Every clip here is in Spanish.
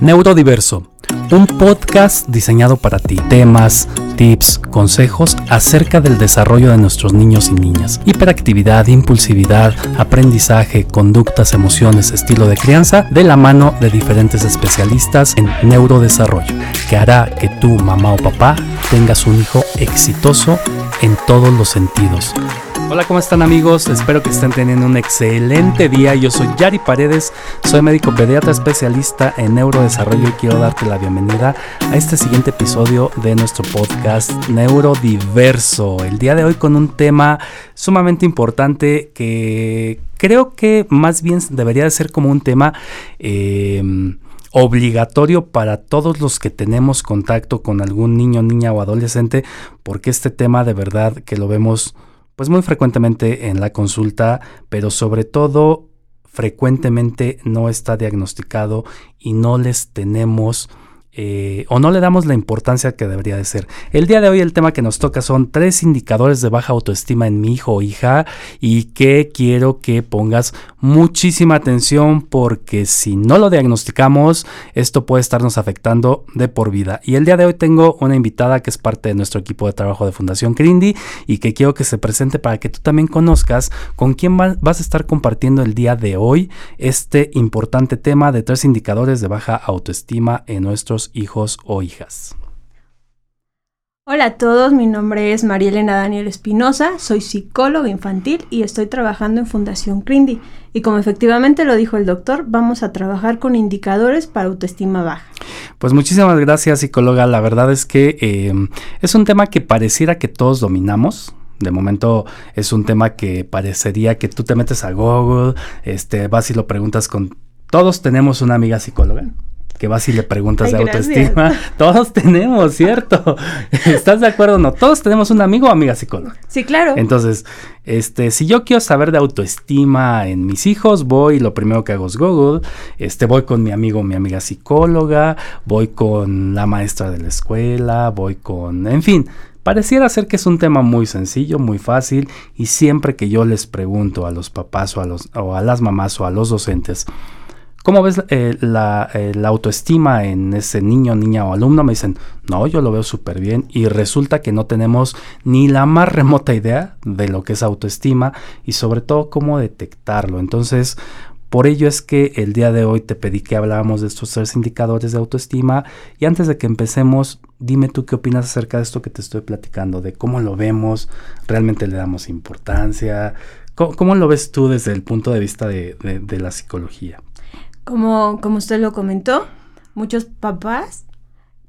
Neurodiverso, un podcast diseñado para ti. Temas, tips, consejos acerca del desarrollo de nuestros niños y niñas. Hiperactividad, impulsividad, aprendizaje, conductas, emociones, estilo de crianza, de la mano de diferentes especialistas en neurodesarrollo, que hará que tú, mamá o papá, tengas un hijo exitoso en todos los sentidos Hola, ¿cómo están amigos? Espero que estén teniendo un excelente día. Yo soy Yari Paredes, soy médico pediatra especialista en neurodesarrollo y quiero darte la bienvenida a este siguiente episodio de nuestro podcast Neurodiverso. El día de hoy con un tema sumamente importante que creo que más bien debería de ser como un tema... Eh, obligatorio para todos los que tenemos contacto con algún niño, niña o adolescente, porque este tema de verdad que lo vemos pues muy frecuentemente en la consulta, pero sobre todo frecuentemente no está diagnosticado y no les tenemos eh, o no le damos la importancia que debería de ser. El día de hoy el tema que nos toca son tres indicadores de baja autoestima en mi hijo o hija y que quiero que pongas muchísima atención porque si no lo diagnosticamos esto puede estarnos afectando de por vida. Y el día de hoy tengo una invitada que es parte de nuestro equipo de trabajo de Fundación Crindy y que quiero que se presente para que tú también conozcas con quién vas a estar compartiendo el día de hoy este importante tema de tres indicadores de baja autoestima en nuestros hijos o hijas. Hola a todos, mi nombre es María Elena Daniel Espinosa, soy psicóloga infantil y estoy trabajando en Fundación Crindy. Y como efectivamente lo dijo el doctor, vamos a trabajar con indicadores para autoestima baja. Pues muchísimas gracias psicóloga, la verdad es que eh, es un tema que pareciera que todos dominamos, de momento es un tema que parecería que tú te metes a Google, este, vas y lo preguntas con... Todos tenemos una amiga psicóloga que vas y le preguntas de autoestima. Todos tenemos, ¿cierto? ¿Estás de acuerdo o no? Todos tenemos un amigo o amiga psicóloga. Sí, claro. Entonces, este, si yo quiero saber de autoestima en mis hijos, voy, lo primero que hago es Google, este, voy con mi amigo o mi amiga psicóloga, voy con la maestra de la escuela, voy con, en fin, Pareciera ser que es un tema muy sencillo, muy fácil y siempre que yo les pregunto a los papás o a, los, o a las mamás o a los docentes, ¿Cómo ves eh, eh, la, autoestima en ese niño, niña o alumno? Me dicen, no, yo lo veo súper bien y resulta que no tenemos ni la más remota idea de lo que es autoestima y sobre todo cómo detectarlo. Entonces, por ello es que el día de hoy te pedí que habláramos de estos tres indicadores de autoestima y antes de que empecemos, dime tú qué opinas acerca de esto que te estoy platicando, de cómo lo vemos, realmente le damos importancia, cómo, lo ves tú desde el punto de vista de la psicología. Como, como usted lo comentó, muchos papás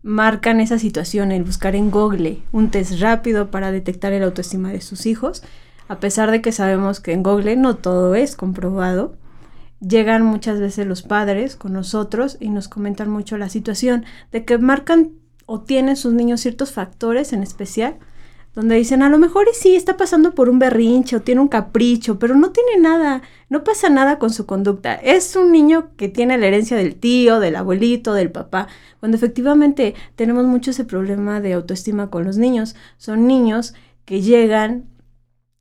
marcan esa situación, el buscar en Google un test rápido para detectar el autoestima de sus hijos, a pesar de que sabemos que en Google no todo es comprobado. Llegan muchas veces los padres con nosotros y nos comentan mucho la situación de que marcan o tienen sus niños ciertos factores en especial donde dicen, a lo mejor y sí está pasando por un berrinche o tiene un capricho, pero no tiene nada, no pasa nada con su conducta. Es un niño que tiene la herencia del tío, del abuelito, del papá, cuando efectivamente tenemos mucho ese problema de autoestima con los niños. Son niños que llegan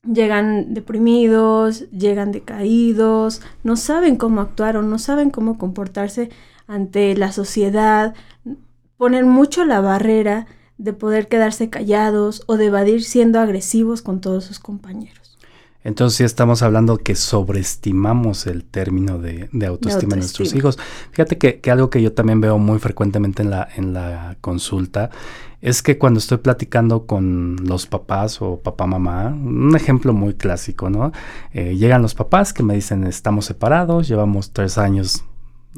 llegan deprimidos, llegan decaídos, no saben cómo actuar o no saben cómo comportarse ante la sociedad, ponen mucho la barrera de poder quedarse callados o de evadir siendo agresivos con todos sus compañeros. Entonces sí estamos hablando que sobreestimamos el término de, autoestima, en nuestros hijos. Fíjate que, que, algo que yo también veo muy frecuentemente en la, en la consulta es que cuando estoy platicando con los papás o papá mamá, un ejemplo muy clásico, ¿no? Eh, llegan los papás que me dicen estamos separados, llevamos tres años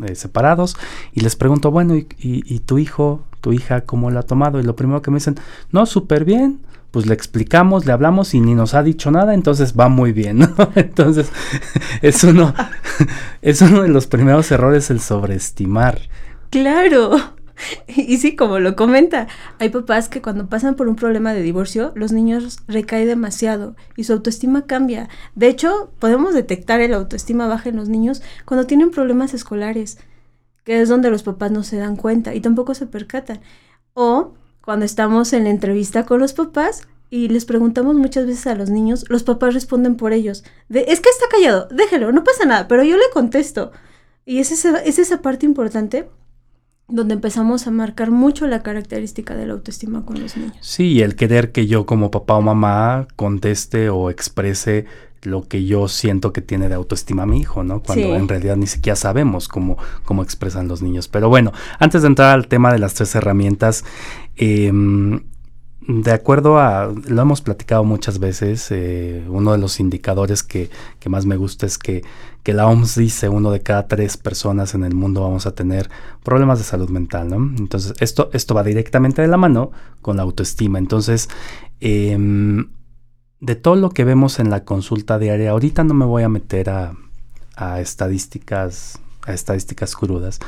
eh, separados y les pregunto, bueno, ¿y, tu hijo, tu hija, cómo lo ha tomado? Y lo primero que me dicen, no, súper bien. Pues le explicamos, le hablamos y ni nos ha dicho nada, entonces va muy bien, ¿no? Entonces, es uno, es uno de los primeros errores el sobreestimar. Claro. Y sí, como lo comenta, hay papás que cuando pasan por un problema de divorcio, los niños recaen demasiado y su autoestima cambia. De hecho, podemos detectar el autoestima baja en los niños cuando tienen problemas escolares, que es donde los papás no se dan cuenta y tampoco se percatan. O cuando estamos en la entrevista con los papás y les preguntamos muchas veces a los niños, los papás responden por ellos. De, es que está callado, déjelo, no pasa nada, pero yo le contesto. Y es esa, es esa parte importante donde empezamos a marcar mucho la característica de la autoestima con los niños. Sí, el querer que yo como papá o mamá conteste o exprese lo que yo siento que tiene de autoestima mi hijo, ¿no? Cuando en realidad ni siquiera sabemos cómo, cómo expresan los niños. Pero bueno, antes de entrar al tema de las tres herramientas, em, de acuerdo a, lo hemos platicado muchas veces, eh, uno de los indicadores que, que, más me gusta es que, que, la OMS dice uno de cada tres personas en el mundo vamos a tener problemas de salud mental, ¿no? Entonces, esto, esto va directamente de la mano con la autoestima. Entonces, eh, de todo lo que vemos en la consulta diaria, ahorita no me voy a meter a, estadísticas, a estadísticas crudas,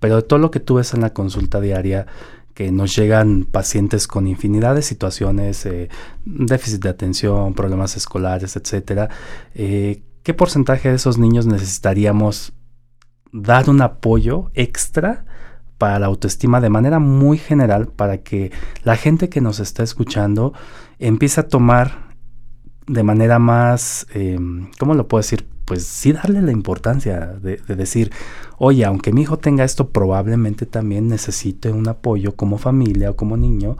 pero de todo lo que tú ves en la consulta diaria, que nos llegan pacientes con infinidad de situaciones, eh, déficit de atención, problemas escolares, etcétera, eh, ¿qué porcentaje de esos niños necesitaríamos dar un apoyo extra para la autoestima de manera muy general para que la gente que nos está escuchando empiece a tomar de manera más, em, ¿cómo lo puedo decir? Pues sí darle la importancia de, decir, oye, aunque mi hijo tenga esto, probablemente también necesite un apoyo como familia o como niño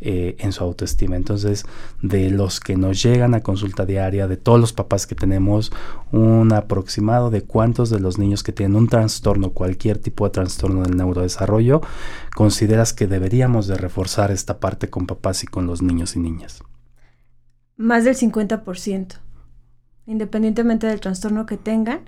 eh, en su autoestima. Entonces, de los que nos llegan a consulta diaria, de todos los papás que tenemos, un aproximado de cuántos de los niños que tienen un trastorno, cualquier tipo de trastorno del neurodesarrollo, consideras que deberíamos de reforzar esta parte con papás y con los niños y niñas más del 50%. Independientemente del trastorno que tengan,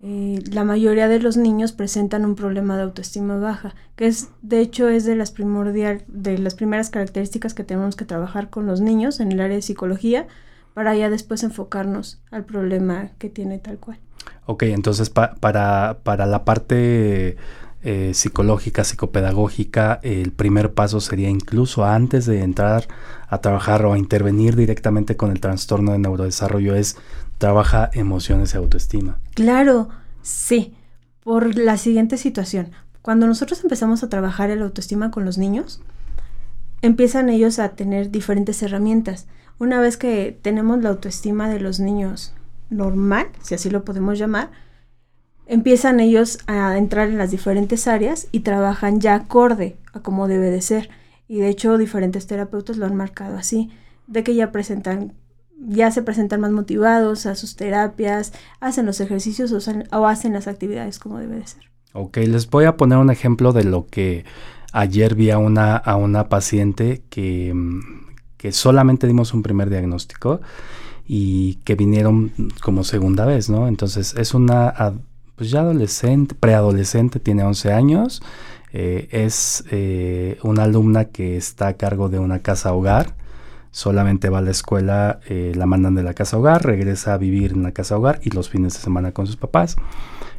eh, la mayoría de los niños presentan un problema de autoestima baja, que es, de hecho, es de las primordial, de las primeras características que tenemos que trabajar con los niños en el área de psicología, para ya después enfocarnos al problema que tiene tal cual. Ok, entonces para, para la parte eh, psicológica, psicopedagógica, el primer paso sería incluso antes de entrar a trabajar o a intervenir directamente con el trastorno de neurodesarrollo es trabaja emociones y autoestima. Claro, sí, por la siguiente situación. Cuando nosotros empezamos a trabajar el autoestima con los niños, empiezan ellos a tener diferentes herramientas. Una vez que tenemos la autoestima de los niños normal, si así lo podemos llamar, empiezan ellos a entrar en las diferentes áreas y trabajan ya acorde a cómo debe de ser. Y de hecho diferentes terapeutas lo han marcado así, de que ya presentan, ya se presentan más motivados a sus terapias, hacen los ejercicios o, hacen las actividades como debe de ser. Ok, les voy a poner un ejemplo de lo que ayer vi a una, a una paciente que, que solamente dimos un primer diagnóstico y que vinieron como segunda vez, ¿no? Entonces es una pues ya adolescente, preadolescente, tiene 11 años, eh, es eh, una alumna que está a cargo de una casa hogar, solamente va a la escuela, eh, la mandan de la casa hogar, regresa a vivir en la casa hogar y los fines de semana con sus papás.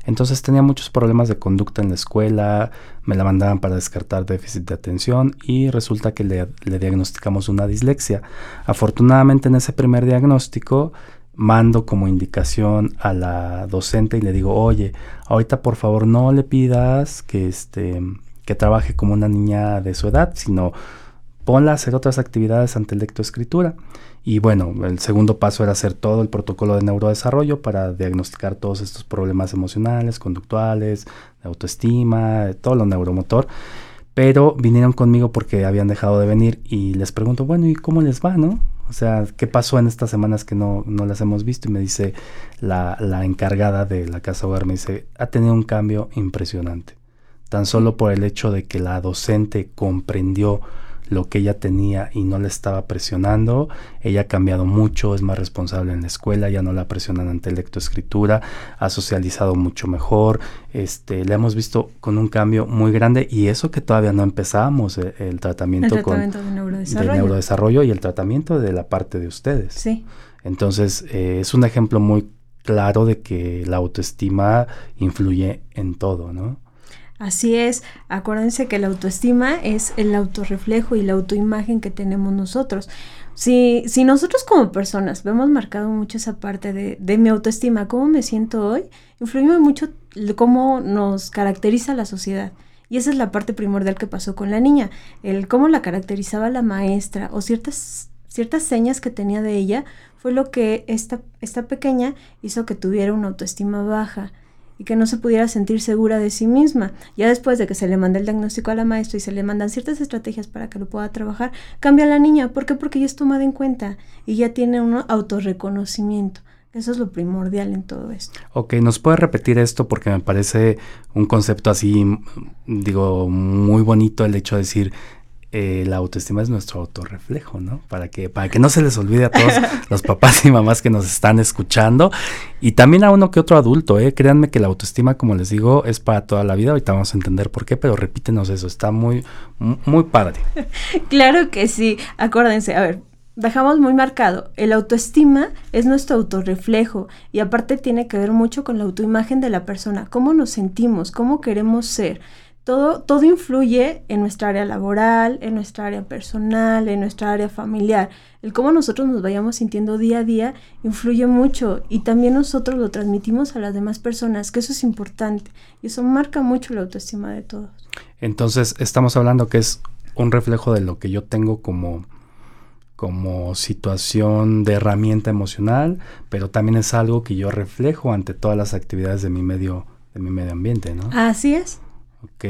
Entonces tenía muchos problemas de conducta en la escuela, me la mandaban para descartar déficit de atención y resulta que le, le diagnosticamos una dislexia. Afortunadamente en ese primer diagnóstico mando como indicación a la docente y le digo, oye, ahorita por favor no le pidas que, este, que trabaje como una niña de su edad, sino ponla a hacer otras actividades ante lectoescritura. Y bueno, el segundo paso era hacer todo el protocolo de neurodesarrollo para diagnosticar todos estos problemas emocionales, conductuales, de autoestima, todo lo neuromotor. Pero vinieron conmigo porque habían dejado de venir y les pregunto, bueno, ¿y cómo les va, no? O sea, ¿qué pasó en estas semanas que no, no las hemos visto? Y me dice la, la encargada de la casa hogar, me dice, ha tenido un cambio impresionante. Tan solo por el hecho de que la docente comprendió lo que ella tenía y no le estaba presionando. Ella ha cambiado mucho, es más responsable en la escuela, ya no la presionan ante lectoescritura, ha socializado mucho mejor. Este, le hemos visto con un cambio muy grande y eso que todavía no empezamos eh, el, tratamiento, con, de, neurodesarrollo. neurodesarrollo. y el tratamiento de la parte de ustedes. Sí. Entonces, eh, es un ejemplo muy claro de que la autoestima influye en todo, ¿no? Así es, acuérdense que la autoestima es el autorreflejo y la autoimagen que tenemos nosotros. Si, si nosotros como personas vemos marcado mucho esa parte de, de mi autoestima, cómo me siento hoy, influye mucho cómo nos caracteriza la sociedad. Y esa es la parte primordial que pasó con la niña, el cómo la caracterizaba la maestra o ciertas, ciertas señas que tenía de ella fue lo que esta, esta pequeña hizo que tuviera una autoestima baja y que no se pudiera sentir segura de sí misma. Ya después de que se le manda el diagnóstico a la maestra y se le mandan ciertas estrategias para que lo pueda trabajar, cambia la niña. ¿Por qué? Porque ya es tomada en cuenta y ya tiene un autorreconocimiento. Eso es lo primordial en todo esto. Ok, ¿nos puede repetir esto? Porque me parece un concepto así, digo, muy bonito el hecho de decir, eh, la autoestima es nuestro autorreflejo, ¿no? Para que, para que no se les olvide a todos los papás y mamás que nos están escuchando. Y también a uno que otro adulto, ¿eh? Créanme que la autoestima, como les digo, es para toda la vida. Ahorita vamos a entender por qué, pero repítenos eso, está muy, muy padre. claro que sí. Acuérdense, a ver, dejamos muy marcado, el autoestima es nuestro autorreflejo y aparte tiene que ver mucho con la autoimagen de la persona, cómo nos sentimos, cómo queremos ser. Todo, todo influye en nuestra área laboral, en nuestra área personal, en nuestra área familiar. El cómo nosotros nos vayamos sintiendo día a día influye mucho y también nosotros lo transmitimos a las demás personas, que eso es importante y eso marca mucho la autoestima de todos. Entonces, estamos hablando que es un reflejo de lo que yo tengo como, como situación de herramienta emocional, pero también es algo que yo reflejo ante todas las actividades de mi medio, de mi medio ambiente, ¿no? Así es. Ok,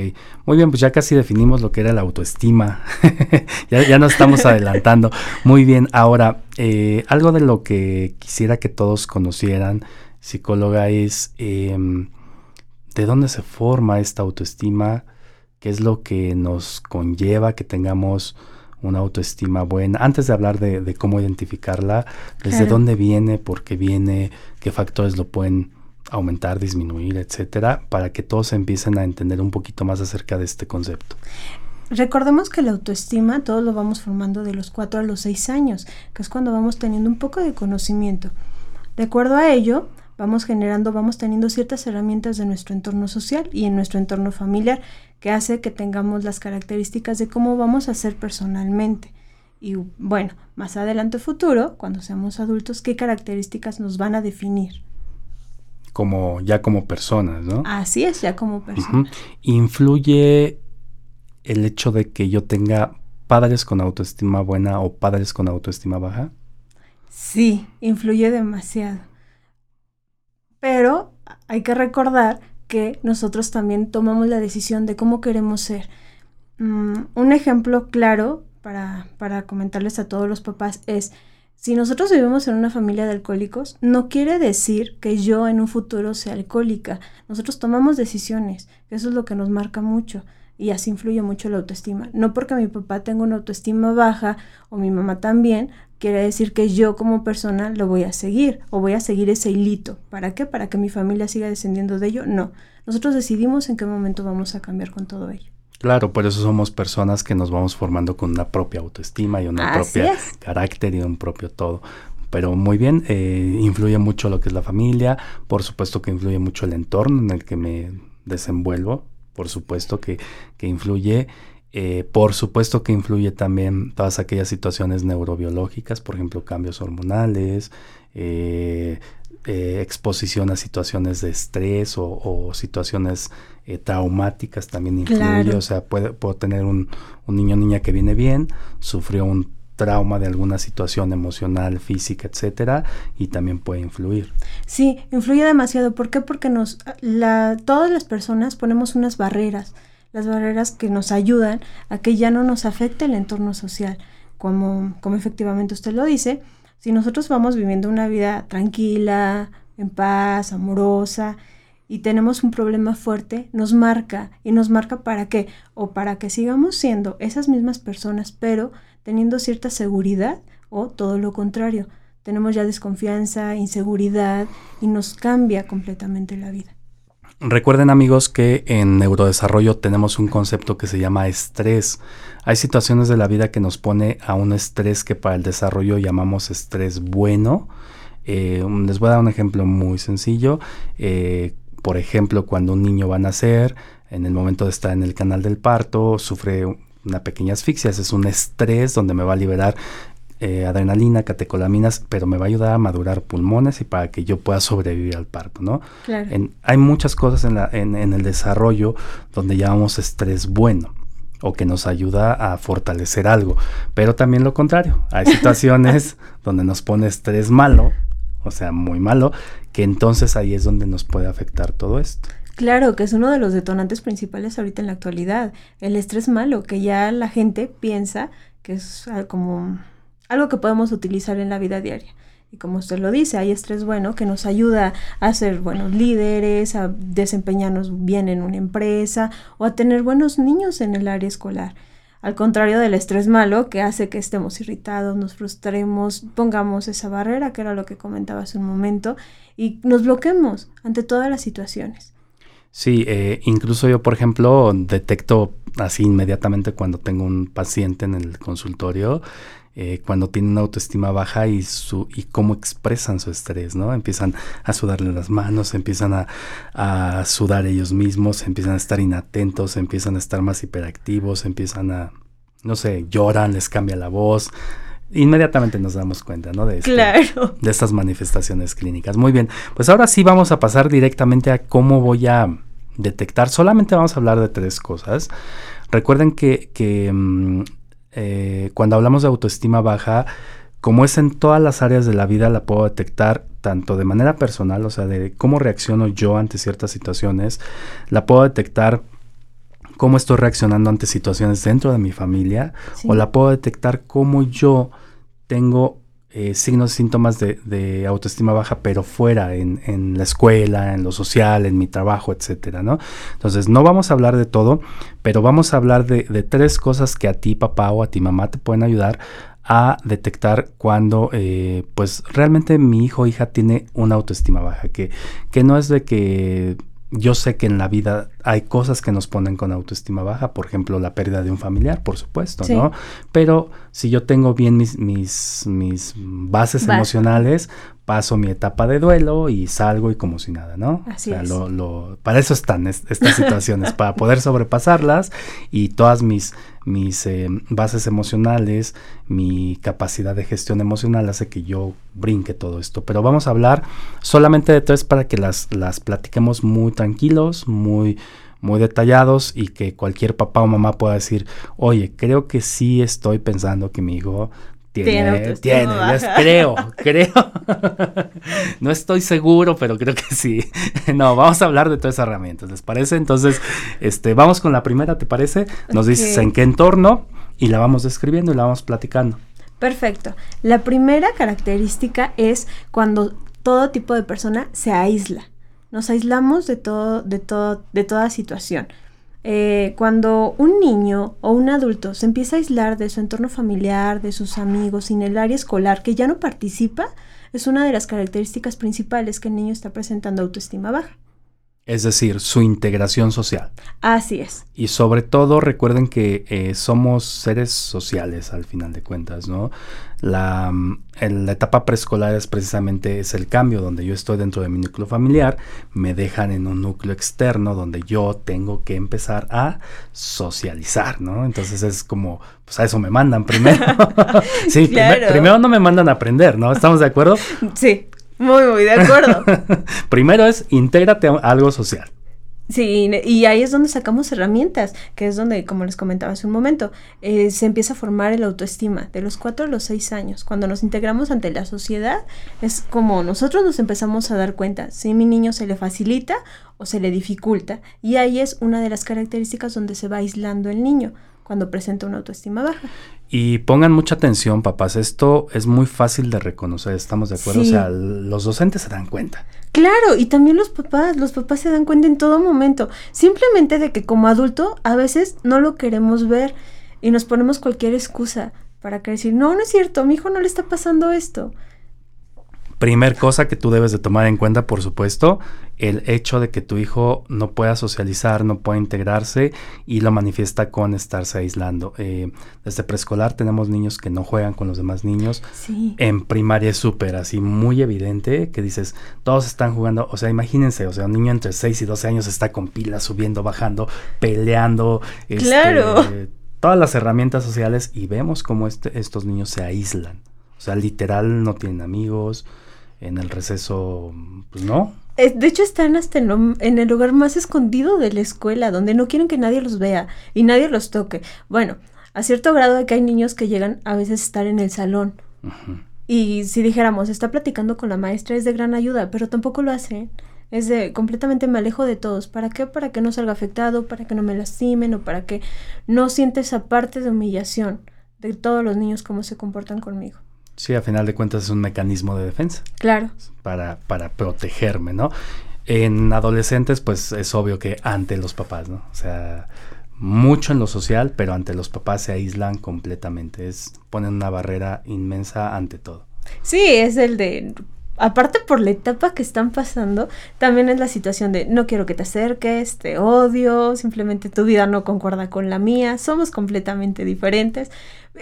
muy bien, pues ya casi definimos lo que era la autoestima. ya, ya nos estamos adelantando. Muy bien, ahora, eh, algo de lo que quisiera que todos conocieran, psicóloga, es em, de dónde se forma esta autoestima, qué es lo que nos conlleva que tengamos una autoestima buena. Antes de hablar de, cómo identificarla, desde dónde viene, por qué viene, qué factores lo pueden aumentar, disminuir, etcétera, para que todos empiecen a entender un poquito más acerca de este concepto. Recordemos que la autoestima todos lo vamos formando de los 4 a los 6 años, que es cuando vamos teniendo un poco de conocimiento. De acuerdo a ello, vamos generando, vamos teniendo ciertas herramientas de nuestro entorno social y en nuestro entorno familiar que hace que tengamos las características de cómo vamos a ser personalmente. Y bueno, más adelante futuro, cuando seamos adultos, qué características nos van a definir como ya como personas, ¿no? Así es, ya como personas. ¿Influye el hecho de que yo tenga padres con autoestima buena o padres con autoestima baja? Sí, influye demasiado. Pero hay que recordar que nosotros también tomamos la decisión de cómo queremos ser. Mm, un ejemplo claro para, para comentarles a todos los papás es si nosotros vivimos en una familia de alcohólicos, no quiere decir que yo en un futuro sea alcohólica. Nosotros tomamos decisiones, eso es lo que nos marca mucho y así influye mucho la autoestima. No porque mi papá tenga una autoestima baja o mi mamá también, quiere decir que yo como persona lo voy a seguir o voy a seguir ese hilito. ¿Para qué? ¿Para que mi familia siga descendiendo de ello? No. Nosotros decidimos en qué momento vamos a cambiar con todo ello. Claro, por eso somos personas que nos vamos formando con una propia autoestima y una propia carácter y un propio todo. Pero muy bien, eh, influye mucho lo que es la familia, por supuesto que influye mucho el entorno en el que me desenvuelvo, por supuesto que, que influye, eh, por supuesto que influye también todas aquellas situaciones neurobiológicas, por ejemplo, cambios hormonales, eh, eh, exposición a situaciones de estrés o, situaciones eh, traumáticas también influye. O sea, puede, puedo tener un, un niño o niña que viene bien, sufrió un trauma de alguna situación emocional, física, etcétera, y también puede influir. Sí, influye demasiado. ¿Por qué? Porque nos, la, todas las personas ponemos unas barreras, las barreras que nos ayudan a que ya no nos afecte el entorno social, como, como efectivamente usted lo dice, si nosotros vamos viviendo una vida tranquila, en paz, amorosa, y tenemos un problema fuerte, nos marca. ¿Y nos marca para qué? O para que sigamos siendo esas mismas personas, pero teniendo cierta seguridad o todo lo contrario. Tenemos ya desconfianza, inseguridad y nos cambia completamente la vida. Recuerden amigos que en neurodesarrollo tenemos un concepto que se llama estrés. Hay situaciones de la vida que nos pone a un estrés que para el desarrollo llamamos estrés bueno. Eh, les voy a dar un ejemplo muy sencillo. Eh, por ejemplo, cuando un niño va a nacer, en el momento de estar en el canal del parto, sufre una pequeña asfixia, ese es un estrés donde me va a liberar eh, adrenalina, catecolaminas, pero me va a ayudar a madurar pulmones y para que yo pueda sobrevivir al parto, ¿no? hay muchas cosas en, el desarrollo donde llamamos estrés bueno o que nos ayuda a fortalecer algo, pero también lo contrario, hay situaciones donde nos pone estrés malo, o sea, muy malo, que entonces ahí es donde nos puede afectar todo esto. Claro, que es uno de los detonantes principales ahorita en la actualidad. El estrés malo, que ya la gente piensa que es como algo que podemos utilizar en la vida diaria. Y como usted lo dice, hay estrés bueno que nos ayuda a ser buenos líderes, a desempeñarnos bien en una empresa o a tener buenos niños en el área escolar. Al contrario del estrés malo que hace que estemos irritados, nos frustremos, pongamos esa barrera, que era lo que comentaba hace un momento, y nos bloquemos ante todas las situaciones. Sí, eh, incluso yo, por ejemplo, detecto así inmediatamente cuando tengo un paciente en el consultorio, eh, cuando tienen autoestima baja y, su, y cómo expresan su estrés, ¿no? Empiezan a sudarle las manos, empiezan a, a, sudar ellos mismos, empiezan a estar inatentos, empiezan a estar más hiperactivos, empiezan a, no sé, lloran, les cambia la voz, inmediatamente nos damos cuenta, ¿no? De, este, claro. de estas manifestaciones clínicas. Muy bien, pues ahora sí vamos a pasar directamente a cómo voy a detectar. Solamente vamos a hablar de tres cosas. Recuerden que, que mm, eh, cuando hablamos de autoestima baja, como es en todas las áreas de la vida, la puedo detectar tanto de manera personal, o sea, de cómo reacciono yo ante ciertas situaciones, la puedo detectar cómo estoy reaccionando ante situaciones dentro de mi familia, o la puedo detectar cómo yo tengo eh, signos síntomas de, autoestima baja, pero fuera, en, la escuela, en lo social, en mi trabajo, etcétera, ¿no? Entonces, no vamos a hablar de todo, pero vamos a hablar de, tres cosas que a ti, papá, o a ti, mamá, te pueden ayudar a detectar cuando eh, pues realmente mi hijo o hija tiene una autoestima baja, que, que no es de que yo sé que en la vida hay cosas que nos ponen con autoestima baja, por ejemplo, la pérdida de un familiar, por supuesto, ¿no? Pero si yo tengo bien mis, mis, mis bases emocionales, paso mi etapa de duelo y salgo y como si nada, ¿no? Así es. Lo, para eso están estas situaciones, para poder sobrepasarlas y todas mis, mis eh, bases emocionales, mi capacidad de gestión emocional hace que yo brinque todo esto. Pero vamos a hablar solamente de tres para que las, las platiquemos muy tranquilos, muy muy detallados y que cualquier papá o mamá pueda decir, oye, creo que sí estoy pensando que mi hijo tiene, tiene, creo, creo. no estoy seguro, pero creo que sí. no, vamos a hablar de todas esas herramientas, ¿les parece? Entonces, este, vamos con la primera, ¿te parece? Nos dices en qué entorno y la vamos describiendo y la vamos platicando. Perfecto. La primera característica es cuando todo tipo de persona se aísla. Nos aislamos de todo, de todo, de toda situación. Eh, cuando un niño o un adulto se empieza a aislar de su entorno familiar, de sus amigos, en el área escolar, que ya no participa, es una de las características principales que el niño está presentando autoestima baja es decir, su integración social. Así es. Y sobre todo recuerden que eh, somos seres sociales al final de cuentas, ¿no? La, mm, la, etapa preescolar es precisamente es el cambio donde yo estoy dentro de mi núcleo familiar, me dejan en un núcleo externo donde yo tengo que empezar a socializar, ¿no? Entonces es como, pues a eso me mandan primero. sí, primero no me mandan a aprender, ¿no? ¿Estamos de acuerdo? Sí. Muy, muy de acuerdo. Primero es intégrate a algo social. Sí, y ahí es donde sacamos herramientas, que es donde, como les comentaba hace un momento, eh, se empieza a formar el autoestima de los cuatro a los seis años. Cuando nos integramos ante la sociedad, es como nosotros nos empezamos a dar cuenta si a mi niño se le facilita o se le dificulta. Y ahí es una de las características donde se va aislando el niño cuando presenta una autoestima baja. Y pongan mucha atención, papás, esto es muy fácil de reconocer, ¿estamos de acuerdo? O sea, los docentes se dan cuenta. Claro, y también los papás, los papás se dan cuenta en todo momento, simplemente de que como adulto a veces no lo queremos ver y nos ponemos cualquier excusa para que decir, no, no es cierto, a mi hijo no le está pasando esto. Primer cosa que tú debes de tomar en cuenta, por supuesto, el hecho de que tu hijo no pueda socializar, no pueda integrarse y lo manifiesta con estarse aislando. Eh, desde preescolar tenemos niños que no juegan con los demás niños. Sí. En primaria es súper así, muy evidente que dices, todos están jugando, o sea, imagínense, o sea, un niño entre 6 y 12 años está con pilas, subiendo, bajando, peleando. Este, claro. todas las herramientas sociales y vemos cómo este, estos niños se aíslan. O sea, literal no tienen amigos en el receso, pues no. De hecho, están hasta en, el lugar más escondido de la escuela, donde no quieren que nadie los vea y nadie los toque. Bueno, a cierto grado de que hay niños que llegan a veces a estar en el salón. Y si dijéramos, está platicando con la maestra, es de gran ayuda, pero tampoco lo hace. Es de completamente me alejo de todos. ¿Para qué? Para que no salga afectado, para que no me lastimen o para que no siente esa parte de humillación de todos los niños cómo se comportan conmigo. Sí, a final de cuentas es un mecanismo de defensa. Claro. Para, para protegerme, ¿no? En adolescentes, pues es obvio que ante los papás, ¿no? O sea, mucho en lo social, pero ante los papás se aíslan completamente. Es, ponen una barrera inmensa ante todo. Sí, es el de aparte por la etapa que están pasando, también es la situación de no quiero que te acerques, te odio, simplemente tu vida no concuerda con la mía, somos completamente diferentes.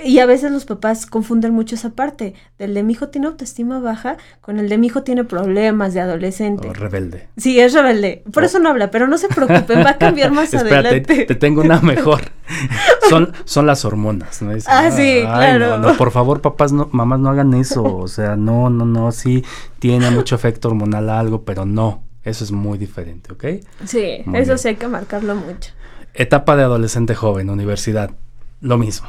Y a veces los papás confunden mucho esa parte del de mi hijo tiene autoestima baja con el de mi hijo tiene problemas de adolescente. O rebelde. Sí, es rebelde. Por eso no habla, pero no se preocupen, va a cambiar más adelante. Te tengo una mejor. son, son las hormonas. ¿no? ah, sí, claro. No, por favor, papás, no, mamás, no hagan eso. O sea, no, no, no, sí tiene mucho efecto hormonal algo, pero no. Eso es muy diferente, ¿ok? Sí, eso sí hay que marcarlo mucho. Etapa de adolescente joven, universidad, lo mismo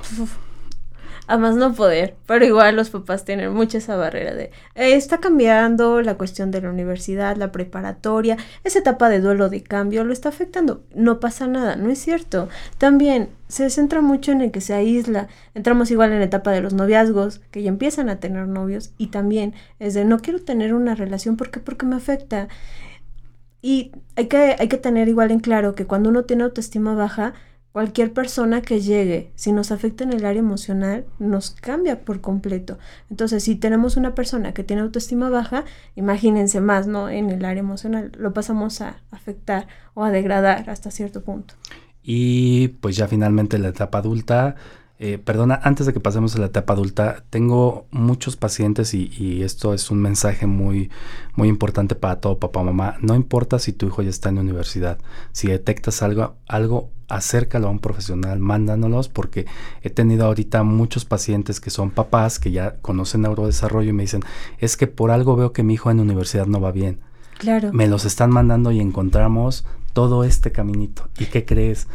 a más no poder, pero igual los papás tienen mucha esa barrera de eh, está cambiando la cuestión de la universidad, la preparatoria, esa etapa de duelo de cambio lo está afectando, no pasa nada, no es cierto. También se centra mucho en el que se aísla, entramos igual en la etapa de los noviazgos, que ya empiezan a tener novios y también es de no quiero tener una relación porque porque me afecta. Y hay que, hay que tener igual en claro que cuando uno tiene autoestima baja, Cualquier persona que llegue, si nos afecta en el área emocional, nos cambia por completo. Entonces, si tenemos una persona que tiene autoestima baja, imagínense más, ¿no? En el área emocional, lo pasamos a afectar o a degradar hasta cierto punto. Y pues ya finalmente la etapa adulta, eh, perdona, antes de que pasemos a la etapa adulta, tengo muchos pacientes y, esto es un mensaje muy, muy importante para todo papá o mamá. No importa si tu hijo ya está en la universidad, si detectas algo, algo, acércalo a un profesional, mándanos porque he tenido ahorita muchos pacientes que son papás que ya conocen neurodesarrollo y me dicen, es que por algo veo que mi hijo en la universidad no va bien. Claro. Me los están mandando y encontramos todo este caminito. ¿Y qué crees?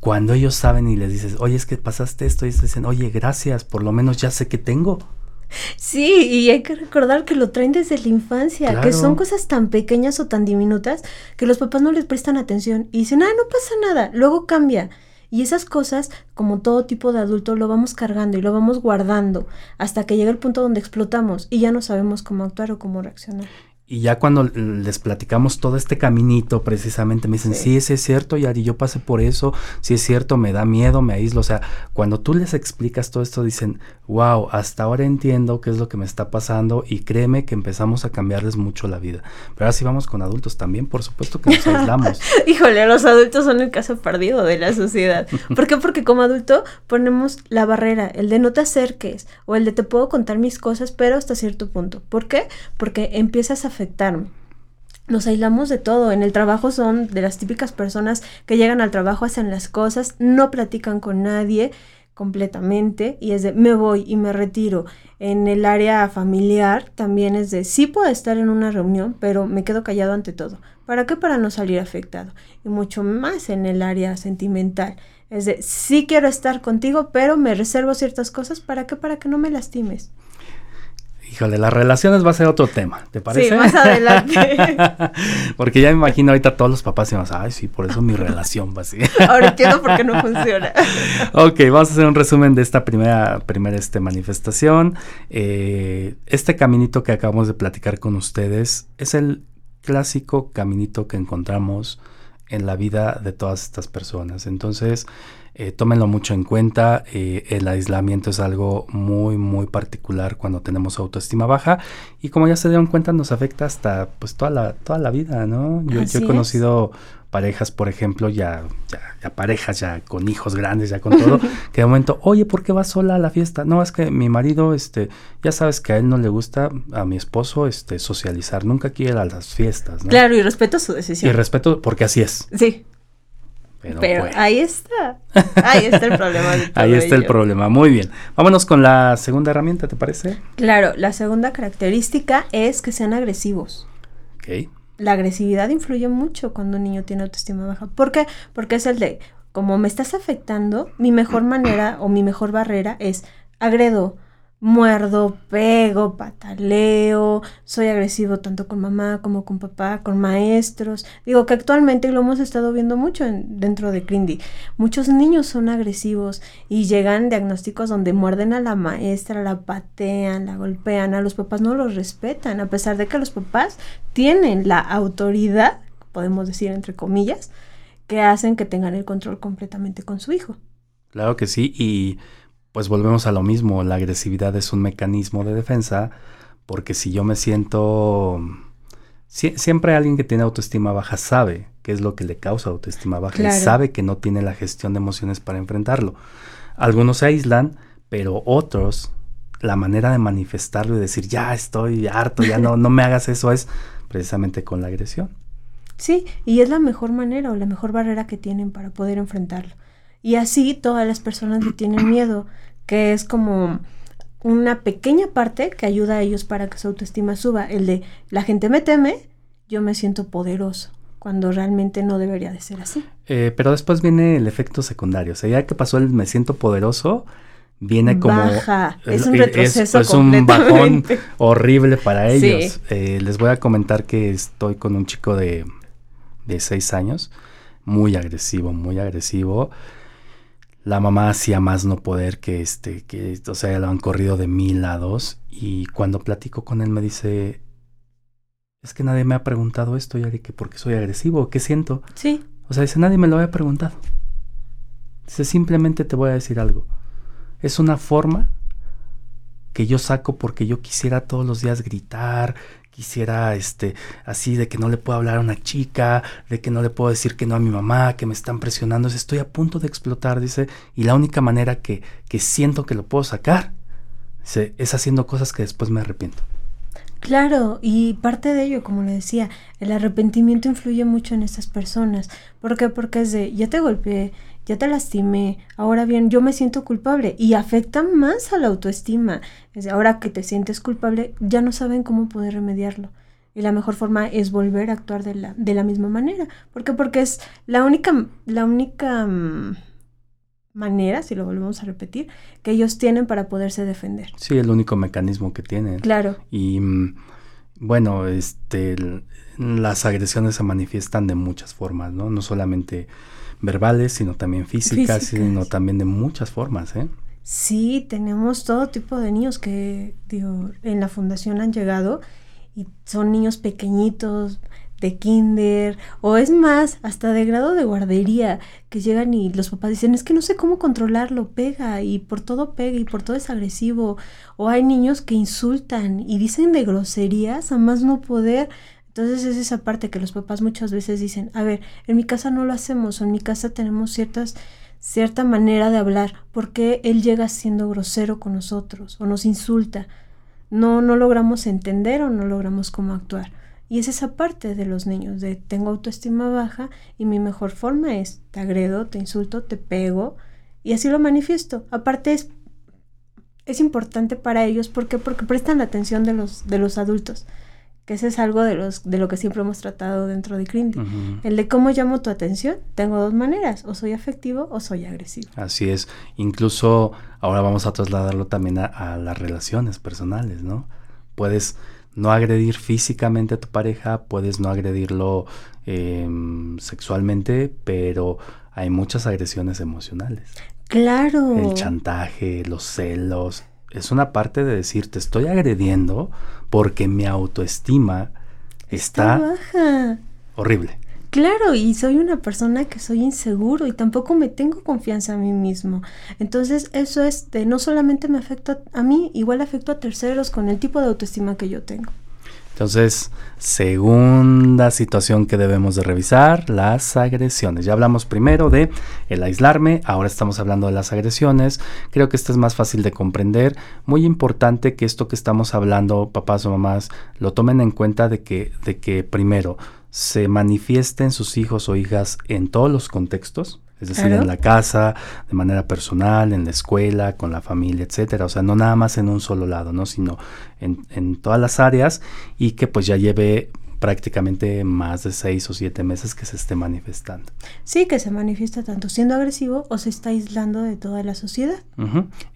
Cuando ellos saben y les dices, oye, es que pasaste esto, y dicen, oye, gracias, por lo menos ya sé que tengo. Sí, y hay que recordar que lo traen desde la infancia, que son cosas tan pequeñas o tan diminutas que los papás no les prestan atención y dicen, ah, no pasa nada, luego cambia. Y esas cosas, como todo tipo de adulto, lo vamos cargando y lo vamos guardando hasta que llega el punto donde explotamos y ya no sabemos cómo actuar o cómo reaccionar. Y ya cuando les platicamos todo este caminito, precisamente me dicen, sí, sí es cierto, Yari, yo pasé por eso, sí es cierto, me da miedo, me aíslo. O sea, cuando tú les explicas todo esto, dicen, wow, hasta ahora entiendo qué es lo que me está pasando y créeme que empezamos a cambiarles mucho la vida. Pero ahora sí vamos con adultos también, por supuesto que nos aislamos. Híjole, los adultos son el caso perdido de la sociedad. ¿Por qué? Porque como adulto ponemos la barrera, el de no te acerques o el de te puedo contar mis cosas, pero hasta cierto punto. ¿Por qué? Porque empiezas a afectarme. Nos aislamos de todo. En el trabajo son de las típicas personas que llegan al trabajo, hacen las cosas, no platican con nadie completamente y es de me voy y me retiro. En el área familiar también es de sí puedo estar en una reunión, pero me quedo callado ante todo. ¿Para qué? Para no salir afectado. Y mucho más en el área sentimental. Es de sí quiero estar contigo, pero me reservo ciertas cosas. ¿Para qué? Para que no me lastimes. Híjole, las relaciones va a ser otro tema, ¿te parece? Sí, más adelante. Porque ya me imagino ahorita todos los papás y más, ay, sí, por eso mi relación va así. Ahora entiendo por qué no funciona. ok, vamos a hacer un resumen de esta primera, primera este, manifestación. Eh, este caminito que acabamos de platicar con ustedes es el clásico caminito que encontramos en la vida de todas estas personas. Entonces, eh, tómenlo mucho en cuenta. Eh, el aislamiento es algo muy, muy particular cuando tenemos autoestima baja. Y como ya se dieron cuenta, nos afecta hasta pues toda la, toda la vida, ¿no? Yo, he conocido parejas, por ejemplo, ya, ya, parejas, ya con hijos grandes, ya con todo, que de momento, oye, ¿por qué vas sola a la fiesta? No, es que mi marido, este, ya sabes que a él no le gusta, a mi esposo, este, socializar, nunca quiere ir a las fiestas, ¿no? Claro, y respeto su decisión. Y respeto, porque así es. Sí. Pero, ahí está. Ahí está el problema. ahí está el problema. Muy bien. Vámonos con la segunda herramienta, ¿te parece? Claro, la segunda característica es que sean agresivos. Ok. La agresividad influye mucho cuando un niño tiene autoestima baja. ¿Por qué? Porque es el de, como me estás afectando, mi mejor manera o mi mejor barrera es agredo, muerdo, pego, pataleo, soy agresivo tanto con mamá como con papá, con maestros. Digo que actualmente lo hemos estado viendo mucho dentro de Crindy. Muchos niños son agresivos y llegan diagnósticos donde muerden a la maestra, la patean, la golpean, a los papás no los respetan, a pesar de que los papás tienen la autoridad, podemos decir entre comillas, que hacen que tengan el control completamente con su hijo. Claro que sí, y pues volvemos a lo mismo, la agresividad es un mecanismo de defensa, porque si yo me siento... siempre alguien que tiene autoestima baja sabe qué es lo que le causa autoestima baja y sabe que no tiene la gestión de emociones para enfrentarlo. Algunos se aíslan, pero otros, la manera de manifestarlo y decir, ya estoy harto, ya no, no me hagas eso, es precisamente con la agresión. Sí, y es la mejor manera o la mejor barrera que tienen para poder enfrentarlo. Y así todas las personas que tienen miedo, que es como una pequeña parte que ayuda a ellos para que su autoestima suba. El de la gente me teme, yo me siento poderoso, cuando realmente no debería de ser así. Eh, pero después viene el efecto secundario. O sea, ya que pasó el me siento poderoso, viene como... Baja, es un retroceso. Es, un bajón horrible para ellos. Eh, les voy a comentar que estoy con un chico de, de seis años, muy agresivo, muy agresivo la mamá hacía más no poder que este, que, o sea, lo han corrido de mil lados. Y cuando platico con él me dice, es que nadie me ha preguntado esto, Yari, que por qué soy agresivo, qué siento. Sí. O sea, dice, nadie me lo había preguntado. Dice, simplemente te voy a decir algo. Es una forma que yo saco porque yo quisiera todos los días gritar, quisiera, este, así de que no le puedo hablar a una chica, de que no le puedo decir que no a mi mamá, que me están presionando, estoy a punto de explotar, dice, y la única manera que, que siento que lo puedo sacar es haciendo cosas que después me arrepiento. Claro, y parte de ello, como le decía, el arrepentimiento influye mucho en estas personas. ¿Por qué? Porque es de, ya te golpeé, ya te lastimé, ahora bien, yo me siento culpable y afecta más a la autoestima. Es ahora que te sientes culpable, ya no saben cómo poder remediarlo. Y la mejor forma es volver a actuar de la, de la misma manera. ¿Por qué? Porque es la única, la única mm, manera, si lo volvemos a repetir, que ellos tienen para poderse defender. Sí, el único mecanismo que tienen. Claro. Y mm, bueno, este, las agresiones se manifiestan de muchas formas, ¿no? No solamente verbales, sino también físicas, sino también de muchas formas, ¿eh? Sí, tenemos todo tipo de niños que, digo, en la fundación han llegado y son niños pequeñitos, de kinder, o es más, hasta de grado de guardería, que llegan y los papás dicen, es que no sé cómo controlarlo, pega, y por todo pega, y por todo es agresivo, o hay niños que insultan y dicen de groserías a más no poder, entonces es esa parte que los papás muchas veces dicen, a ver, en mi casa no lo hacemos, o en mi casa tenemos ciertas cierta manera de hablar, porque él llega siendo grosero con nosotros o nos insulta. No no logramos entender o no logramos cómo actuar. Y es esa parte de los niños de tengo autoestima baja y mi mejor forma es te agredo, te insulto, te pego y así lo manifiesto. Aparte es es importante para ellos porque porque prestan la atención de los de los adultos que ese es algo de, los, de lo que siempre hemos tratado dentro de Crindy. El de cómo llamo tu atención, tengo dos maneras, o soy afectivo o soy agresivo. Así es, incluso ahora vamos a trasladarlo también a, las relaciones personales, ¿no? Puedes no agredir físicamente a tu pareja, puedes no agredirlo em, sexualmente, pero hay muchas agresiones emocionales. Claro. El chantaje, los celos, es una parte de decir, te estoy agrediendo porque mi autoestima está, baja. horrible. Claro, y soy una persona que soy inseguro y tampoco me tengo confianza a mí mismo. Entonces, eso es de no solamente me afecta a mí, igual afecta a terceros con el tipo de autoestima que yo tengo. Entonces, segunda situación que debemos de revisar, las agresiones. Ya hablamos primero de el aislarme, ahora estamos hablando de las agresiones. Creo que esto es más fácil de comprender. Muy importante que esto que estamos hablando, papás o mamás, lo tomen en cuenta de que, de que primero se manifiesten sus hijos o hijas en todos los contextos, es decir, en la casa, de manera personal, en la escuela, con la familia, etcétera. O sea, no nada más en un solo lado, ¿no? Sino en, en todas las áreas y que pues ya lleve prácticamente más de seis o siete meses que se esté manifestando. Sí, que se manifiesta tanto siendo agresivo o se está aislando de toda la sociedad.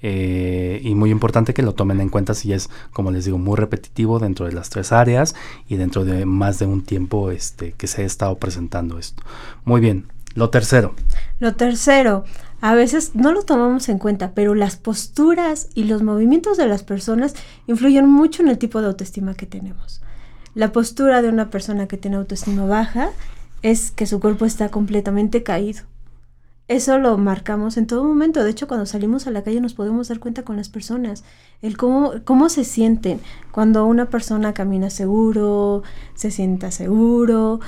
Eh, y muy importante que lo tomen en cuenta si es, como les digo, muy repetitivo dentro de las tres áreas y dentro de más de un tiempo este, que se ha estado presentando esto. Muy bien, lo tercero. Lo tercero, a veces no lo tomamos en cuenta, pero las posturas y los movimientos de las personas influyen mucho en el tipo de autoestima que tenemos. La postura de una persona que tiene autoestima baja es que su cuerpo está completamente caído. Eso lo marcamos en todo momento. De hecho, cuando salimos a la calle nos podemos dar cuenta con las personas. El cómo, cómo se sienten cuando una persona camina seguro, se sienta seguro,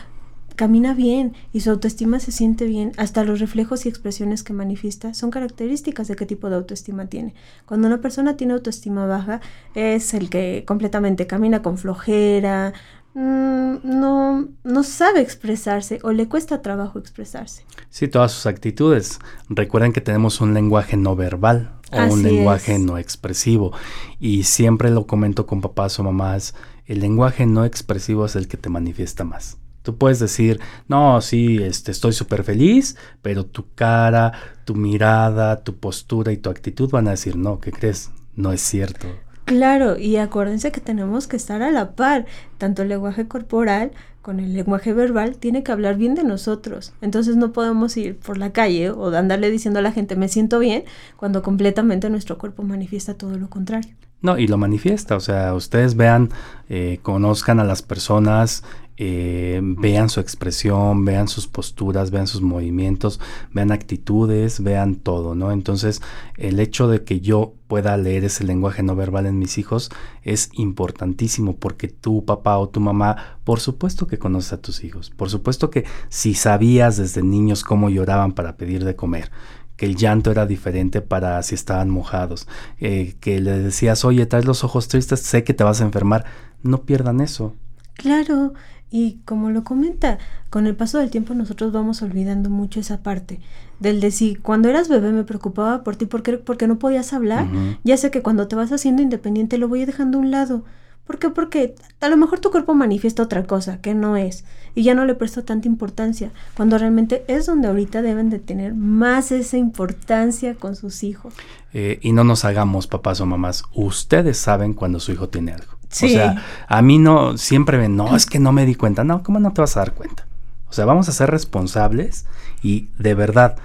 camina bien y su autoestima se siente bien, hasta los reflejos y expresiones que manifiesta son características de qué tipo de autoestima tiene. Cuando una persona tiene autoestima baja es el que completamente camina con flojera, mm, no, no sabe expresarse o le cuesta trabajo expresarse. Sí, todas sus actitudes. Recuerden que tenemos un lenguaje no verbal o un lenguaje no expresivo y siempre lo comento con papás o mamás, el lenguaje no expresivo es el que te manifiesta más. Tú puedes decir, no, sí, este, estoy súper feliz, pero tu cara, tu mirada, tu postura y tu actitud van a decir, no, ¿qué crees? No es cierto. Claro, y acuérdense que tenemos que estar a la par, tanto el lenguaje corporal con el lenguaje verbal tiene que hablar bien de nosotros. Entonces no podemos ir por la calle o andarle diciendo a la gente me siento bien cuando completamente nuestro cuerpo manifiesta todo lo contrario. No, y lo manifiesta, o sea, ustedes vean, eh, conozcan a las personas, eh, vean su expresión, vean sus posturas, vean sus movimientos, vean actitudes, vean todo, ¿no? Entonces, el hecho de que yo pueda leer ese lenguaje no verbal en mis hijos es importantísimo porque tu papá o tu mamá, por supuesto que conoces a tus hijos, por supuesto que si sabías desde niños cómo lloraban para pedir de comer, que el llanto era diferente para si estaban mojados, eh, que le decías, oye, traes los ojos tristes, sé que te vas a enfermar, no pierdan eso. Claro, y como lo comenta, con el paso del tiempo nosotros vamos olvidando mucho esa parte del de si cuando eras bebé me preocupaba por ti porque, porque no podías hablar, ya sé que cuando te vas haciendo independiente lo voy dejando a un lado. ¿Por qué? Porque a lo mejor tu cuerpo manifiesta otra cosa que no es y ya no le presto tanta importancia, cuando realmente es donde ahorita deben de tener más esa importancia con sus hijos. Eh, y no nos hagamos papás o mamás, ustedes saben cuando su hijo tiene algo. O sea, a mí no, siempre ven, no, es que no me di cuenta. No, ¿cómo no te vas a dar cuenta? O sea, vamos a ser responsables y de verdad,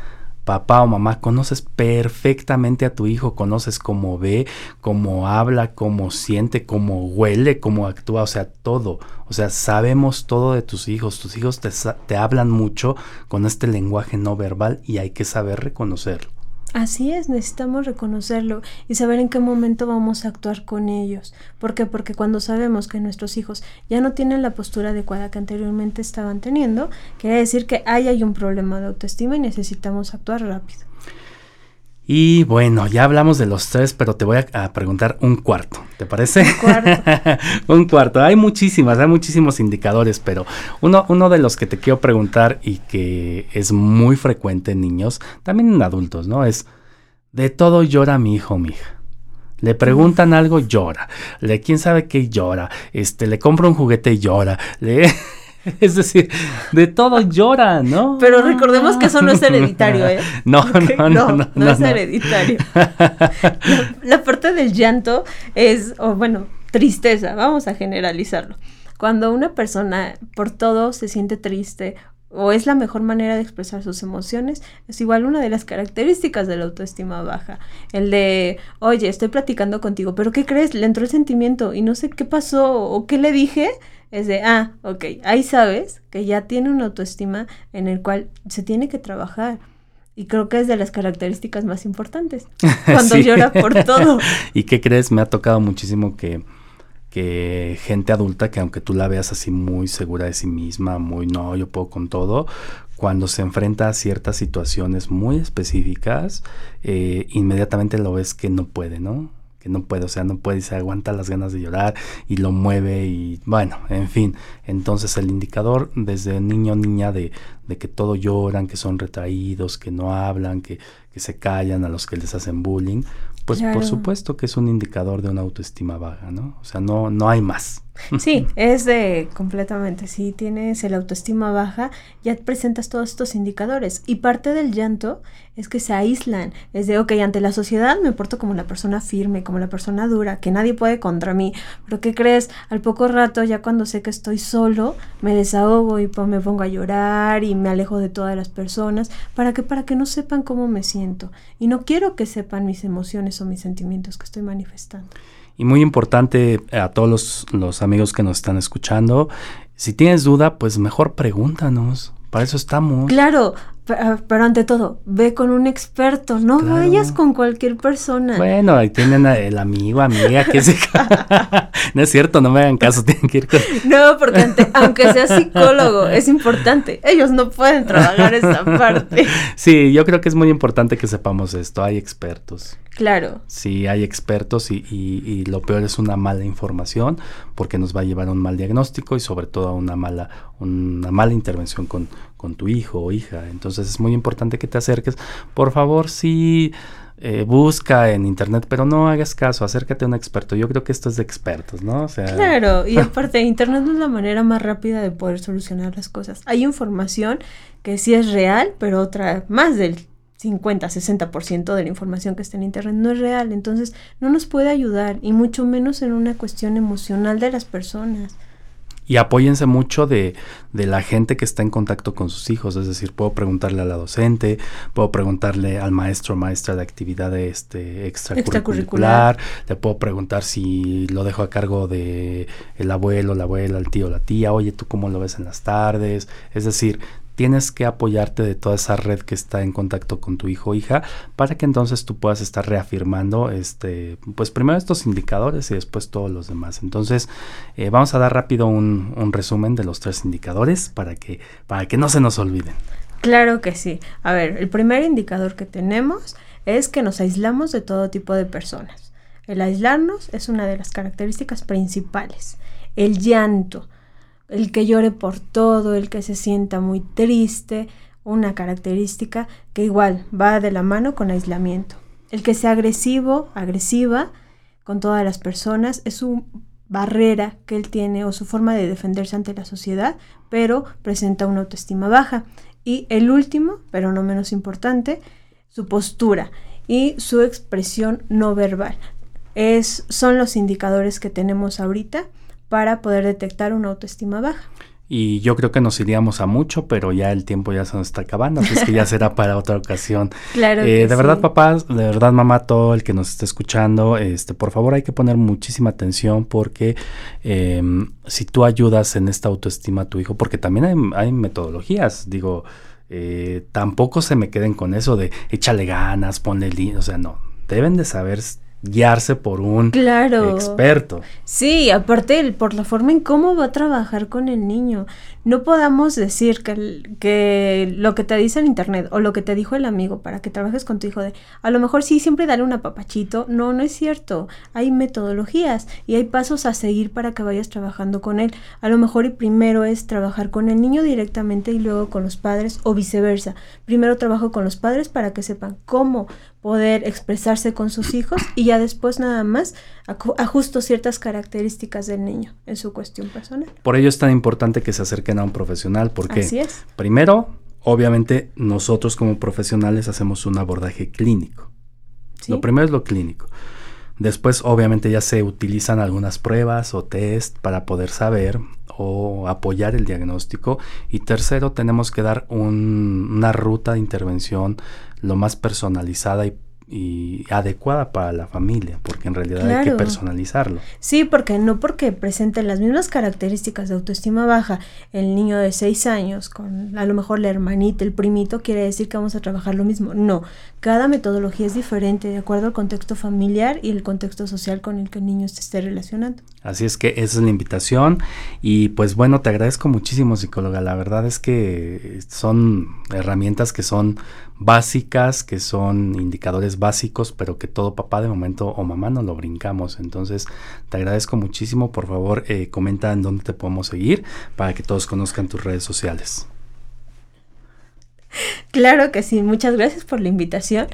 papá o mamá, conoces perfectamente a tu hijo, conoces cómo ve, cómo habla, cómo siente, cómo huele, cómo actúa, o sea, todo. O sea, sabemos todo de tus hijos. Tus hijos te, te hablan mucho con este lenguaje no verbal y hay que saber reconocerlo. Así es, necesitamos reconocerlo y saber en qué momento vamos a actuar con ellos. ¿Por qué? Porque cuando sabemos que nuestros hijos ya no tienen la postura adecuada que anteriormente estaban teniendo, quiere decir que ahí hay un problema de autoestima y necesitamos actuar rápido. Y bueno, ya hablamos de los tres, pero te voy a, preguntar un cuarto, ¿te parece? Un cuarto. un cuarto. Hay muchísimas, hay muchísimos indicadores, pero uno, uno de los que te quiero preguntar y que es muy frecuente en niños, también en adultos, ¿no? Es, de todo llora mi hijo o mi hija. Le preguntan algo, llora. Le quién sabe qué llora. Este, le compra un juguete y llora. Le Es decir, de todo llora, ¿no? Pero recordemos que eso no es hereditario, ¿eh? No, no, no, no, no, es hereditario. La, parte del llanto es, o bueno, tristeza, vamos a generalizarlo. Cuando una persona por todo se siente triste o es la mejor manera de expresar sus emociones, es igual una de las características de la autoestima baja. El de, oye, estoy platicando contigo, pero ¿qué crees? Le entró el sentimiento y no sé qué pasó o qué le dije es de, ah, ok, ahí sabes que ya tiene una autoestima en el cual se tiene que trabajar. Y creo que es de las características más importantes. Cuando llora por todo. ¿Y qué crees? Me ha tocado muchísimo que, que gente adulta, que aunque tú la veas así muy segura de sí misma, muy no, yo puedo con todo, cuando se enfrenta a ciertas situaciones muy específicas, eh, inmediatamente lo ves que no puede, ¿no? Que no puede, o sea, no puede y se aguanta las ganas de llorar y lo mueve y bueno, en fin. Entonces el indicador desde niño o niña de, de, que todo lloran, que son retraídos, que no hablan, que, que se callan a los que les hacen bullying, pues por supuesto que es un indicador de una autoestima baja, ¿no? O sea, no, no hay más. Sí, es de completamente. Si tienes el autoestima baja, ya presentas todos estos indicadores. Y parte del llanto es que se aíslan. Es de, ok, ante la sociedad me porto como la persona firme, como la persona dura, que nadie puede contra mí. Pero ¿qué crees? Al poco rato, ya cuando sé que estoy solo, me desahogo y me pongo a llorar y me alejo de todas las personas. ¿Para qué? Para que no sepan cómo me siento. Y no quiero que sepan mis emociones o mis sentimientos que estoy manifestando. Y muy importante a todos los, amigos que nos están escuchando, si tienes duda, pues mejor pregúntanos. Para eso estamos. Claro, Ah, pero ante todo, ve con un experto, no vayas con cualquier persona. Bueno, ahí tienen el amigo, amiga, que se... no es cierto, no me hagan caso, tienen que ir con... No, porque aunque sea psicólogo, es importante. Ellos no pueden trabajar esa parte. Sí, yo creo que es muy importante que sepamos esto, hay expertos. Claro. Sí, hay expertos y, y, lo peor es una mala información porque nos va a llevar a un mal diagnóstico y sobre todo a una mala, una mala intervención con, con tu hijo o hija. Entonces es muy importante que te acerques. Por favor, sí. Eh, busca en internet, pero no hagas caso, acércate a un experto. Yo creo que esto es de expertos, ¿no? O sea... Claro, y aparte, internet no es la manera más rápida de poder solucionar las cosas. Hay información que sí es real, pero otra, más del 50, 60% de la información que está en internet no es real. Entonces, no nos puede ayudar, y mucho menos en una cuestión emocional de las personas y apóyense mucho de, de, la gente que está en contacto con sus hijos. Es decir, puedo preguntarle a la docente, puedo preguntarle al maestro o maestra de actividad este, extracurricular, le puedo preguntar si lo dejo a cargo de el abuelo, la abuela, el tío, la tía, oye, ¿tú cómo lo ves en las tardes? Es decir, tienes que apoyarte de toda esa red que está en contacto con tu hijo o hija para que entonces tú puedas estar reafirmando este pues primero estos indicadores y después todos los demás. Entonces eh, vamos a dar rápido un, un, resumen de los tres indicadores para que para que no se nos olviden. Claro que sí. A ver el primer indicador que tenemos es que nos aislamos de todo tipo de personas. El aislarnos es una de las características principales. El llanto el que llore por todo, el que se sienta muy triste, una característica que igual va de la mano con aislamiento. El que sea agresivo, agresiva con todas las personas es su barrera que él tiene o su forma de defenderse ante la sociedad, pero presenta una autoestima baja. Y el último, pero no menos importante, su postura y su expresión no verbal. Es, son los indicadores que tenemos ahorita para poder detectar una autoestima baja. Y yo creo que nos iríamos a mucho, pero ya el tiempo ya se nos está acabando, así es que ya será para otra ocasión. Claro. Eh, de verdad, papás, de verdad, mamá, todo el que nos esté escuchando, este, por favor hay que poner muchísima atención porque em, si tú ayudas en esta autoestima a tu hijo, porque también hay, hay metodologías, digo, eh, tampoco se me queden con eso de échale ganas, ponle, o sea, no, deben de saber guiarse por un claro. experto. Sí, aparte por la forma en cómo va a trabajar con el niño. No podamos decir que, que lo que te dice en internet o lo que te dijo el amigo para que trabajes con tu hijo de a lo mejor sí siempre dale una papachito. No, no es cierto. Hay metodologías y hay pasos a seguir para que vayas trabajando con él. A lo mejor y primero es trabajar con el niño directamente y luego con los padres o viceversa. Primero trabajo con los padres para que sepan cómo poder expresarse con sus hijos y ya después nada más ajusto ciertas características del niño en su cuestión personal. Por ello es tan importante que se acerquen a un profesional porque Así es. primero, obviamente nosotros como profesionales hacemos un abordaje clínico. Lo primero es lo clínico. Después, obviamente, ya se utilizan algunas pruebas o test para poder saber o apoyar el diagnóstico. Y tercero, tenemos que dar una ruta de intervención lo más personalizada y y adecuada para la familia, porque en realidad hay que personalizarlo. Sí, porque no porque presente las mismas características de autoestima baja el niño de 6 años con a lo mejor la hermanita, el primito, quiere decir que vamos a trabajar lo mismo. No, cada metodología es diferente de acuerdo al contexto familiar y el contexto social con el que el niño se esté relacionando. Así es que esa es la invitación y pues bueno, te agradezco muchísimo psicóloga, la verdad es que son herramientas que son básicas, que son indicadores básicos, pero que todo papá de momento o mamá no lo brincamos. Entonces, te agradezco muchísimo. Por favor, eh, comenta en dónde te podemos seguir para que todos conozcan tus redes sociales. Claro que sí, muchas gracias por la invitación.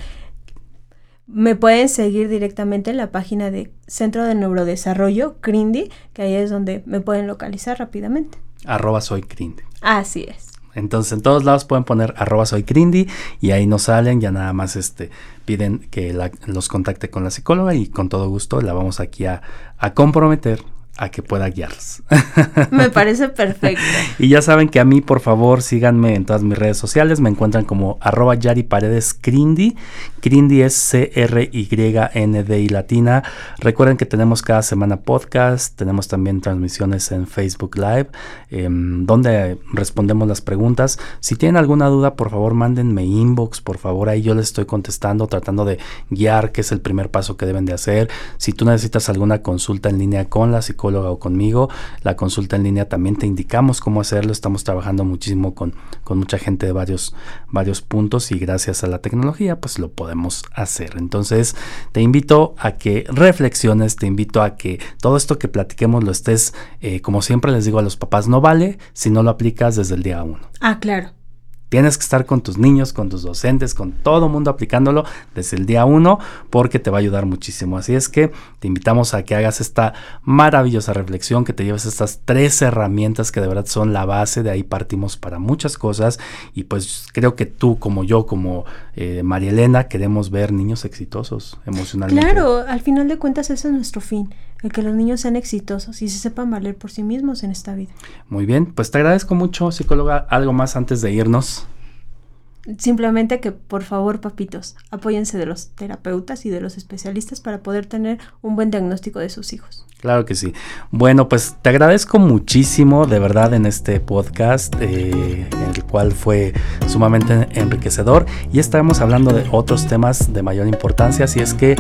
Me pueden seguir directamente en la página de Centro de Neurodesarrollo, CRINDI, que ahí es donde me pueden localizar rápidamente. Arroba soy CRINDI. Así es. Entonces en todos lados pueden poner arroba soy y ahí nos salen, ya nada más este, piden que los contacte con la psicóloga y con todo gusto la vamos aquí a comprometer a que pueda guiarlos. Me parece perfecto. y ya saben que a mí, por favor, síganme en todas mis redes sociales. Me encuentran como arroba Yari Paredes Crindy. Crindy es C-R-Y-N-D y latina. Recuerden que tenemos cada semana podcast. Tenemos también transmisiones en Facebook Live, em, donde respondemos las preguntas. Si tienen alguna duda, por favor, mándenme inbox. Por favor, ahí yo les estoy contestando, tratando de guiar qué es el primer paso que deben de hacer. Si tú necesitas alguna consulta en línea con la psicóloga, o conmigo. La consulta en línea también te indicamos cómo hacerlo. Estamos trabajando muchísimo con, con mucha gente de varios, varios puntos y gracias a la tecnología pues lo podemos hacer. Entonces te invito a que reflexiones, te invito a que todo esto que platiquemos lo estés, eh, como siempre les digo a los papás, no vale si no lo aplicas desde el día uno. Ah, claro. Tienes que estar con tus niños, con tus docentes, con todo mundo aplicándolo desde el día uno porque te va a ayudar muchísimo. Así es que te invitamos a que hagas esta maravillosa reflexión, que te lleves estas tres herramientas que de verdad son la base, de ahí partimos para muchas cosas y pues creo que tú como yo, como eh, María Elena, queremos ver niños exitosos emocionalmente. Claro, al final de cuentas ese es nuestro fin el que los niños sean exitosos y se sepan valer por sí mismos en esta vida. Muy bien, pues te agradezco mucho, psicóloga. ¿Algo más antes de irnos? Simplemente que por favor, papitos, apóyense de los terapeutas y de los especialistas para poder tener un buen diagnóstico de sus hijos. Claro que sí. Bueno, pues te agradezco muchísimo de verdad en este podcast, eh, el cual fue sumamente enriquecedor y estaremos hablando de otros temas de mayor importancia, así es que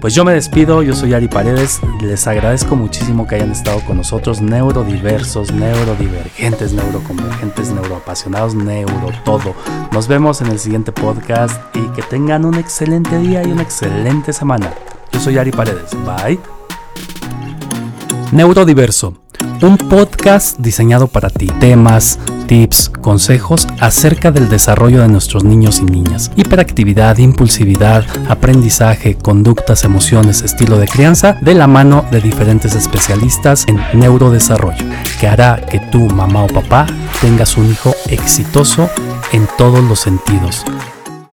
pues yo me despido, yo soy Ari Paredes, les agradezco muchísimo que hayan estado con nosotros, neurodiversos, neurodivergentes, neuroconvergentes, neuroapasionados, neuro todo. Nos vemos en el siguiente podcast y que tengan un excelente día y una excelente semana. Yo soy Ari Paredes, bye. Neurodiverso, un podcast diseñado para ti. Temas, tips, consejos acerca del desarrollo de nuestros niños y niñas. Hiperactividad, impulsividad, aprendizaje, conductas, emociones, estilo de crianza, de la mano de diferentes especialistas en neurodesarrollo, que hará que tú, mamá o papá, tengas un hijo exitoso en todos los sentidos